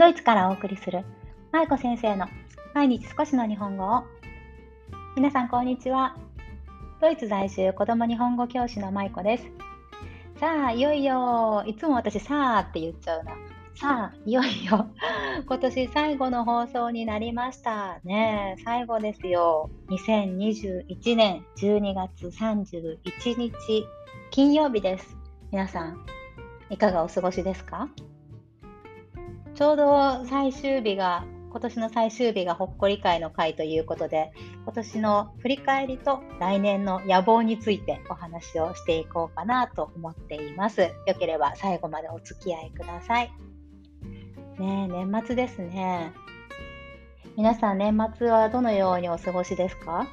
ドイツからお送りする舞子先生の毎日少しの日本語を。皆さんこんにちは。ドイツ在住子供日本語教師の舞子です。さあいよいよいつも私さあって言っちゃうな。さあいよいよ今年最後の放送になりました。ね最後ですよ。2021年12月31日金曜日です。皆さんいかがお過ごしですか？ちょうど最終日が今年の最終日がほっこり会の会ということで今年の振り返りと来年の野望についてお話をしていこうかなと思っています。よければ最後までお付き合いください。ね年末ですね。皆さん年末はどのようにお過ごしですか？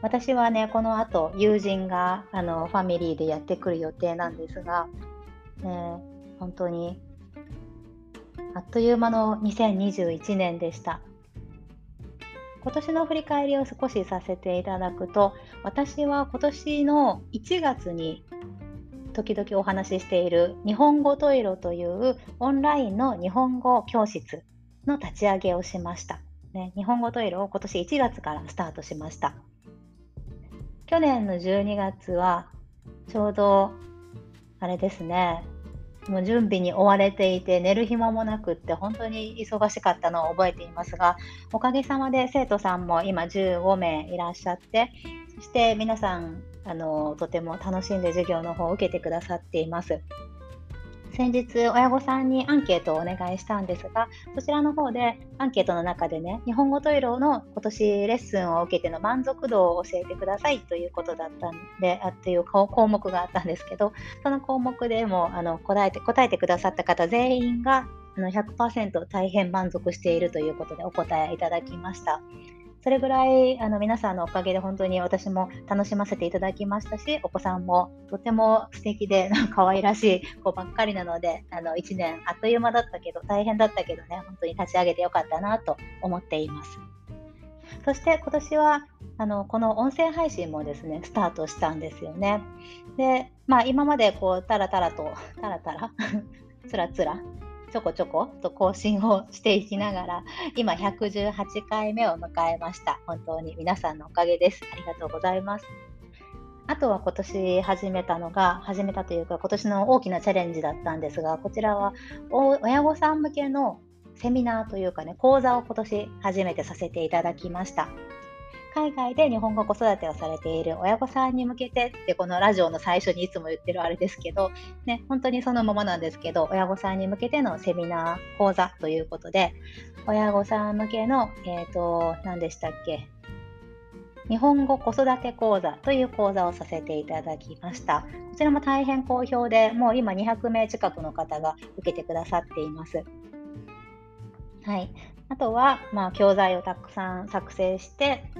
私はね、この後友人があのファミリーでやってくる予定なんですが、ね、本当にあっという間の2021年でした。今年の振り返りを少しさせていただくと、私は今年の1月に時々お話ししている日本語トイロというオンラインの日本語教室の立ち上げをしました。ね、日本語トイロを今年1月からスタートしました。去年の12月はちょうどあれですね、もう準備に追われていて寝る暇もなくって本当に忙しかったのを覚えていますがおかげさまで生徒さんも今15名いらっしゃってそして皆さんあのとても楽しんで授業の方を受けてくださっています。先日親御さんにアンケートをお願いしたんですがそちらの方でアンケートの中でね日本語トイロの今年レッスンを受けての満足度を教えてくださいということだったんであっていう項目があったんですけどその項目でもあの答えて答えてくださった方全員があの100%大変満足しているということでお答えいただきました。それぐらいあの皆さんのおかげで本当に私も楽しませていただきましたし、お子さんもとても素敵で 可愛らしい子ばっかりなので、あの1年あっという間だったけど、大変だったけどね、本当に立ち上げてよかったなと思っています。そして今年はあのこの音声配信もですね、スタートしたんですよね。で、まあ今までこう、タラタラと、タラタラつらつらちょこちょこと更新をしていきながら、今118回目を迎えました。本当に皆さんのおかげです。ありがとうございます。あとは今年始めたのが、始めたというか今年の大きなチャレンジだったんですが、こちらは親御さん向けのセミナーというかね、講座を今年初めてさせていただきました。海外で日本語子育てをされている親御さんに向けてってこのラジオの最初にいつも言ってるあれですけど、ね、本当にそのままなんですけど親御さんに向けてのセミナー講座ということで親御さん向けの、えっ、ー、と何でしたっけ日本語子育て講座という講座をさせていただきました。こちらも大変好評で、もう今200名近くの方が受けてくださっています。はい。あとは、まあ、教材をたくさん作成して、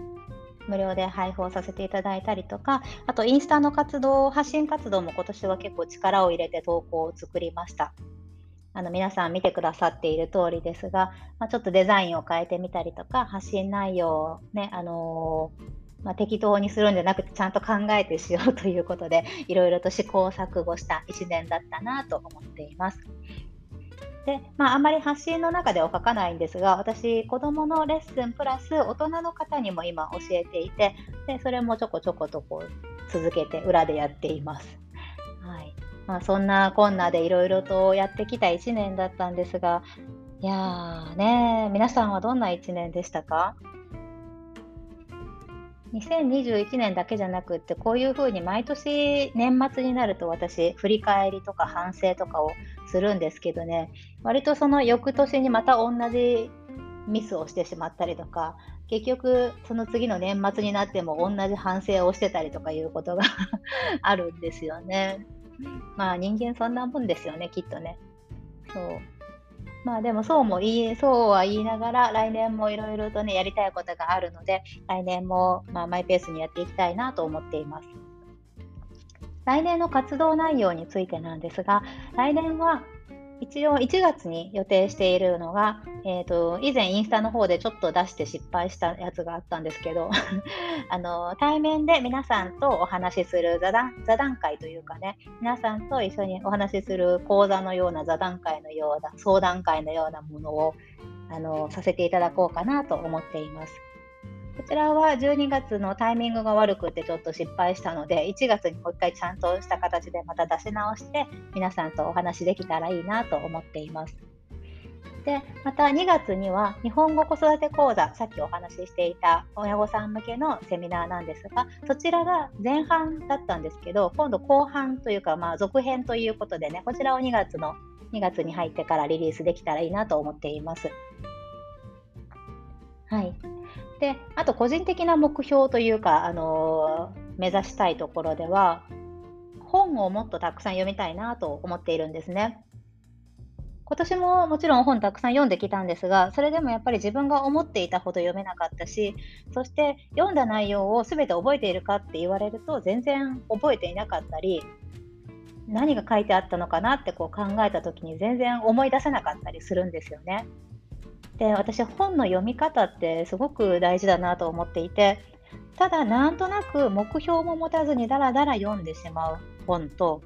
無料で配布をさせていただいたりとか、あとインスタの活動、発信活動も今年は結構力を入れて投稿を作りました。あの皆さん見てくださっている通りですが、まあ、ちょっとデザインを変えてみたりとか、発信内容をね、あのー、まあ、適当にするんじゃなくてちゃんと考えてしようということでいろいろと試行錯誤した1年だったなと思っています。で、まあ、あまり発信の中では書かないんですが、私、子どものレッスンプラス大人の方にも今教えていて、でそれもちょこちょことこう続けて裏でやっています。はい。まあ、そんなこんなでいろいろとやってきた1年だったんですが、いやーね、皆さんはどんな1年でしたか？2021年だけじゃなくってこういうふうに毎年年末になると私振り返りとか反省とかをするんですけどね割とその翌年にまた同じミスをしてしまったりとか結局その次の年末になっても同じ反省をしてたりとかいうことが あるんですよね。まあ人間そんなもんですよねきっとね。そうまあでもそうも言い、そうは言いながら、来年もいろいろとね、やりたいことがあるので、来年もまあマイペースにやっていきたいなと思っています。来年の活動内容についてなんですが、来年は一応1月に予定しているのが、えーと、以前インスタの方でちょっと出して失敗したやつがあったんですけど あの対面で皆さんとお話しする座談座談会というかね皆さんと一緒にお話しする講座のような座談会のような相談会のようなものをあのさせていただこうかなと思っています。ちらは12月のタイミングが悪くてちょっと失敗したので、1月にもう一回ちゃんとした形でまた出し直して、皆さんとお話できたらいいなと思っています。で、また2月には日本語子育て講座、さっきお話ししていた親御さん向けのセミナーなんですが、そちらが前半だったんですけど、今度後半というか、まあ続編ということでね、こちらを2月の2月に入ってからリリースできたらいいなと思っています。はい。で、あと個人的な目標というか、あの目指したいところでは、本をもっとたくさん読みたいなと思っているんですね。今年ももちろん本たくさん読んできたんですが、それでもやっぱり自分が思っていたほど読めなかったし、そして読んだ内容を全て覚えているかって言われると全然覚えていなかったり、何が書いてあったのかなってこう考えた時に全然思い出せなかったりするんですよね。で私本の読み方ってすごく大事だなと思っていてただなんとなく目標も持たずにだらだら読んでしまう本と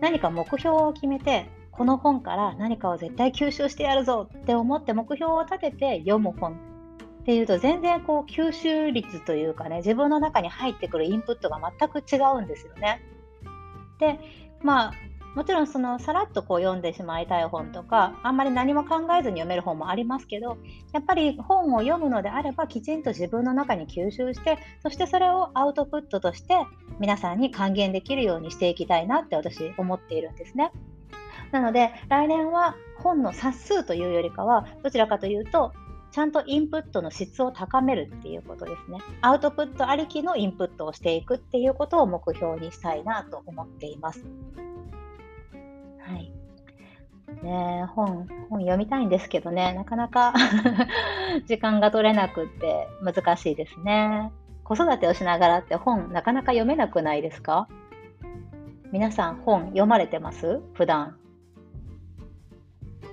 何か目標を決めてこの本から何かを絶対吸収してやるぞって思って目標を立てて読む本っていうと全然こう吸収率というかね自分の中に入ってくるインプットが全く違うんですよね。でまあもちろんそのさらっとこう読んでしまいたい本とかあんまり何も考えずに読める本もありますけどやっぱり本を読むのであればきちんと自分の中に吸収してそしてそれをアウトプットとして皆さんに還元できるようにしていきたいなって私思っているんですね。なので来年は本の冊数というよりかはどちらかというとちゃんとインプットの質を高めるっていうことですね。アウトプットありきのインプットをしていくっていうことを目標にしたいなと思っています。はい。ね本、本読みたいんですけどね、なかなか 時間が取れなくって難しいですね。子育てをしながらって本なかなか読めなくないですか？皆さん本読まれてます？普段。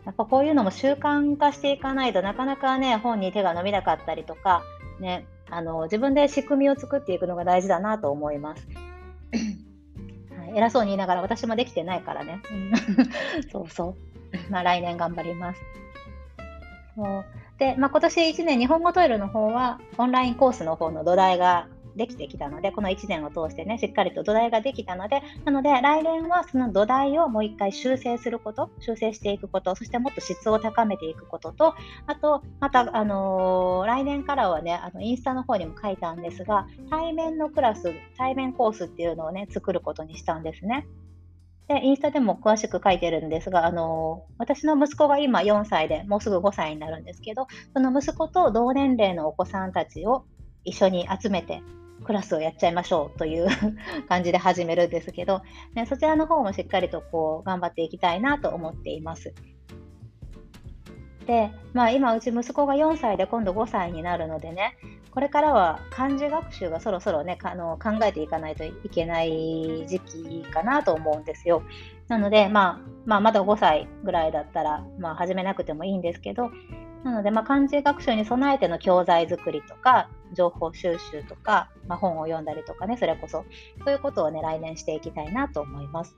やっぱこういうのも習慣化していかないとなかなかね、本に手が伸びなかったりとか、ね、あの自分で仕組みを作っていくのが大事だなと思います。偉そうに言いながら私もできてないからね。そうそう。まあ来年頑張ります。そうで、まあ、今年1年日本語トイレの方はオンラインコースの方の土台ができてきたので、この1年を通してね、しっかりと土台ができたので、なので来年はその土台をもう一回修正すること、修正していくこと、そしてもっと質を高めていくことと、あと、また、あのー、来年からはね、あのインスタの方にも書いたんですが、対面のクラス、対面コースっていうのをね、作ることにしたんですね。で、インスタでも詳しく書いてるんですが、あの私の息子が今4歳で、もうすぐ5歳になるんですけど、その息子と同年齢のお子さんたちを一緒に集めてクラスをやっちゃいましょうという 感じで始めるんですけど、ね、そちらの方もしっかりとこう頑張っていきたいなと思っています。で、まあ、今うち息子が4歳で今度5歳になるのでねこれからは漢字学習がそろそろねあの考えていかないといけない時期かなと思うんですよ。なので、まあ、まあ、まだ5歳ぐらいだったら、まあ、始めなくてもいいんですけどなので、まあ、漢字学習に備えての教材作りとか、情報収集とか、まあ、本を読んだりとかね、それこそ、そういうことをね、来年していきたいなと思います。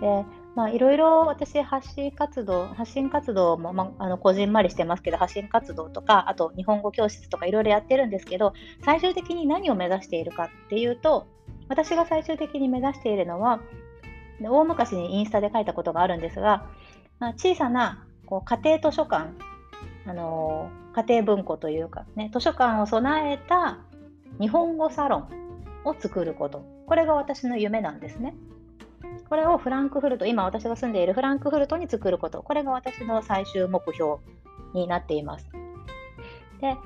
で、まあ、いろいろ私、発信活動、発信活動も、まあ、あの、こじんまりしてますけど、発信活動とか、あと、日本語教室とかいろいろやってるんですけど、最終的に何を目指しているかっていうと、私が最終的に目指しているのは、大昔にインスタで書いたことがあるんですが、まあ、小さなこう家庭図書館、あのー、家庭文庫というか、ね、図書館を備えた日本語サロンを作ること。これが私の夢なんですね。これをフランクフルト、今私が住んでいるフランクフルトに作ること。これが私の最終目標になっています。で、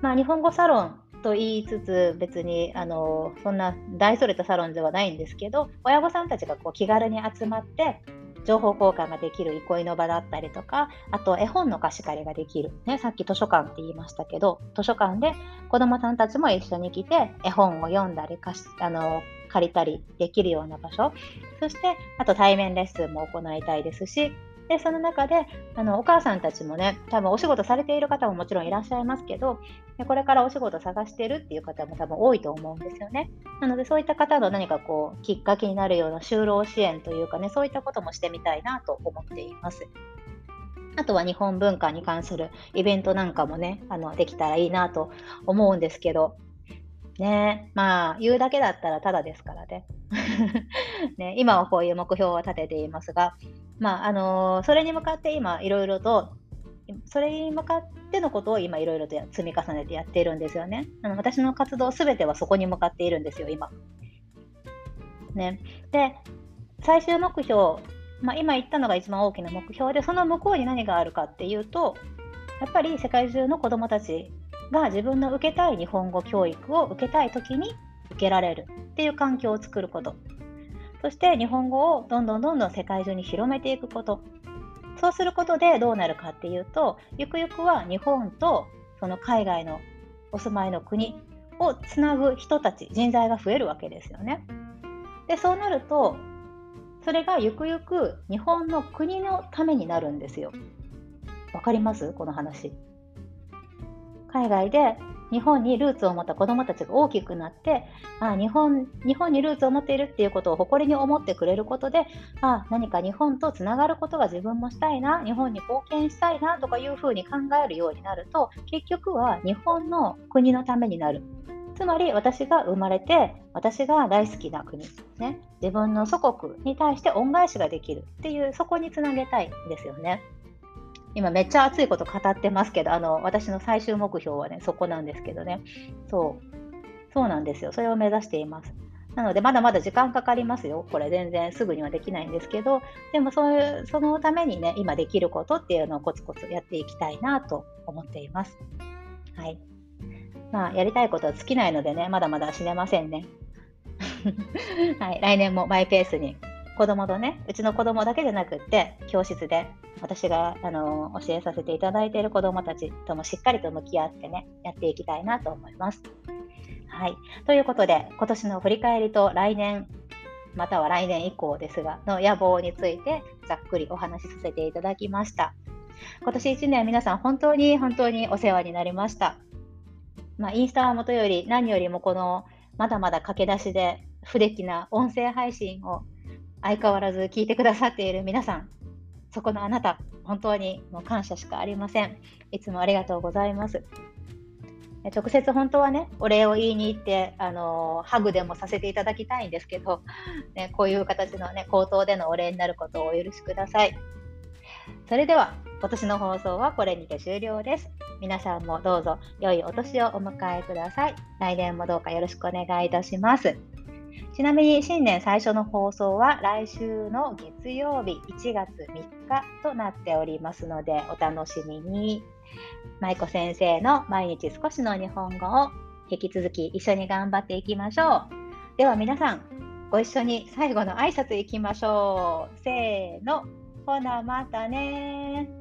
まあ、日本語サロンと言いつつ、別にあのそんな大それたサロンではないんですけど、親御さんたちがこう気軽に集まって、情報交換ができる憩いの場だったりとか、あと絵本の貸し借りができる。ね、さっき図書館って言いましたけど、図書館で子どもさんたちも一緒に来て絵本を読んだり貸しあの借りたりできるような場所。そして、あと対面レッスンも行いたいですし、で、その中で、あの、お母さんたちもね、多分お仕事されている方ももちろんいらっしゃいますけど、これからお仕事探してるっていう方も多分多いと思うんですよね。なので、そういった方の何かこう、きっかけになるような就労支援というかね、そういったこともしてみたいなと思っています。あとは日本文化に関するイベントなんかもね、あのできたらいいなと思うんですけど、ねまあ、言うだけだったらただですからね。ね今はこういう目標を立てていますが、まああのー、それに向かって今いろいろとそれに向かってのことを今いろいろと積み重ねてやっているんですよね。あの私の活動すべてはそこに向かっているんですよ、今。ね、で、最終目標、まあ、今言ったのが一番大きな目標で、その向こうに何があるかっていうと、やっぱり世界中の子どもたちが自分の受けたい日本語教育を受けたい時に受けられるっていう環境を作ること。そして日本語をどんどんどんどん世界中に広めていくこと。そうすることでどうなるかっていうと、ゆくゆくは日本とその海外のお住まいの国をつなぐ人たち、人材が増えるわけですよね。で、そうなると、それがゆくゆく日本の国のためになるんですよ。わかります？この話。海外で日本にルーツを持った子どもたちが大きくなってあ日本日本にルーツを持っているっていうことを誇りに思ってくれることであ何か日本とつながることが自分もしたいな日本に貢献したいなとかいうふうに考えるようになると結局は日本の国のためになるつまり私が生まれて私が大好きな国、ね、自分の祖国に対して恩返しができるっていうそこにつなげたいんですよね。今めっちゃ熱いこと語ってますけど、あの、私の最終目標はね、そこなんですけどね。そう。そうなんですよ。それを目指しています。なので、まだまだ時間かかりますよ。これ全然すぐにはできないんですけど、でもそういう、そのためにね、今できることっていうのをコツコツやっていきたいなと思っています。はい。まあ、やりたいことは尽きないのでね、まだまだ死ねませんね。はい。来年もマイペースに子供とね、うちの子供だけじゃなくって、教室で私があの教えさせていただいている子供たちともしっかりと向き合ってね、やっていきたいなと思います。はい。ということで、今年の振り返りと来年、または来年以降ですが、の野望についてざっくりお話しさせていただきました。今年1年皆さん本当に本当にお世話になりました。まあ、インスタはもとより何よりもこのまだまだ駆け出しで不出来な音声配信を相変わらず聞いてくださっている皆さん、そこのあなた、本当にもう感謝しかありません。いつもありがとうございます。直接本当はね、お礼を言いに行って、あのハグでもさせていただきたいんですけど、ね、こういう形のね、口頭でのお礼になることをお許しください。それでは、今年の放送はこれにて終了です。皆さんもどうぞ良いお年をお迎えください。来年もどうかよろしくお願いいたします。ちなみに新年最初の放送は来週の月曜日1月3日となっておりますのでお楽しみに。舞子先生の毎日少しの日本語を引き続き一緒に頑張っていきましょう。では皆さん、ご一緒に最後の挨拶いきましょう。せーの。ほなまたね